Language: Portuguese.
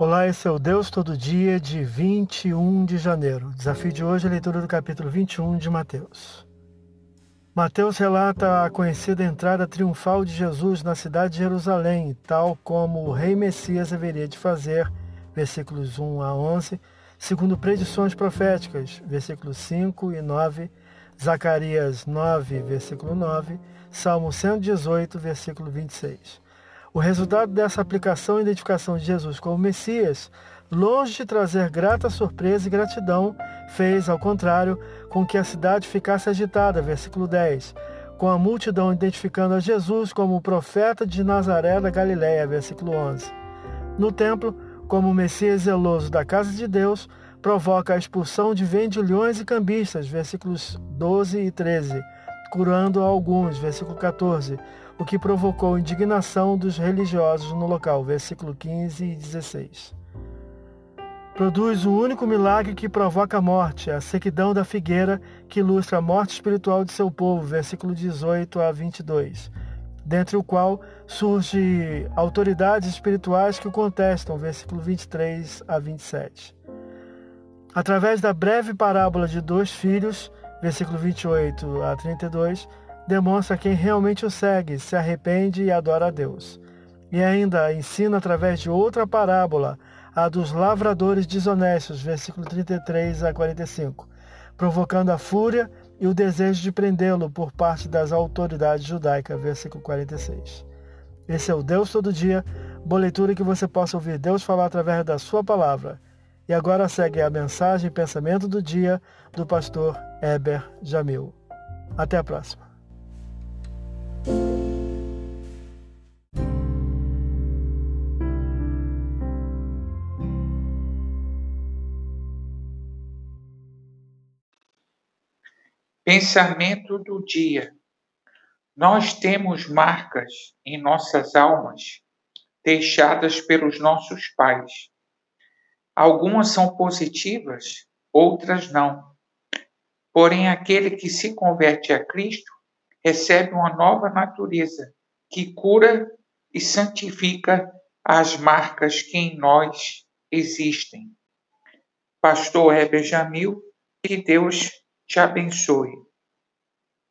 Olá, esse é o Deus Todo Dia de 21 de janeiro. O desafio de hoje é a leitura do capítulo 21 de Mateus. Mateus relata a conhecida entrada triunfal de Jesus na cidade de Jerusalém, tal como o rei Messias haveria de fazer, versículos 1 a 11, segundo predições proféticas, versículos 5 e 9, Zacarias 9, versículo 9, Salmo 118, versículo 26. O resultado dessa aplicação e identificação de Jesus como Messias, longe de trazer grata surpresa e gratidão, fez, ao contrário, com que a cidade ficasse agitada, versículo 10, com a multidão identificando a Jesus como o profeta de Nazaré da Galiléia, versículo 11. No templo, como Messias zeloso da casa de Deus, provoca a expulsão de vendilhões e cambistas, versículos 12 e 13, curando alguns, versículo 14, o que provocou indignação dos religiosos no local, versículo 15 e 16. Produz o um único milagre que provoca a morte, a sequidão da figueira, que ilustra a morte espiritual de seu povo, versículo 18 a 22, dentre o qual surge autoridades espirituais que o contestam, versículo 23 a 27. Através da breve parábola de dois filhos, versículo 28 a 32, demonstra quem realmente o segue, se arrepende e adora a Deus. E ainda ensina através de outra parábola, a dos lavradores desonestos, versículo 33 a 45, provocando a fúria e o desejo de prendê-lo por parte das autoridades judaicas, versículo 46. Esse é o Deus todo dia, boa leitura que você possa ouvir Deus falar através da sua palavra. E agora segue a mensagem e pensamento do dia do pastor Eber Jamil. Até a próxima. Pensamento do dia. Nós temos marcas em nossas almas deixadas pelos nossos pais. Algumas são positivas, outras não. Porém, aquele que se converte a Cristo recebe uma nova natureza que cura e santifica as marcas que em nós existem. Pastor Heber Jamil, que Deus te abençoe.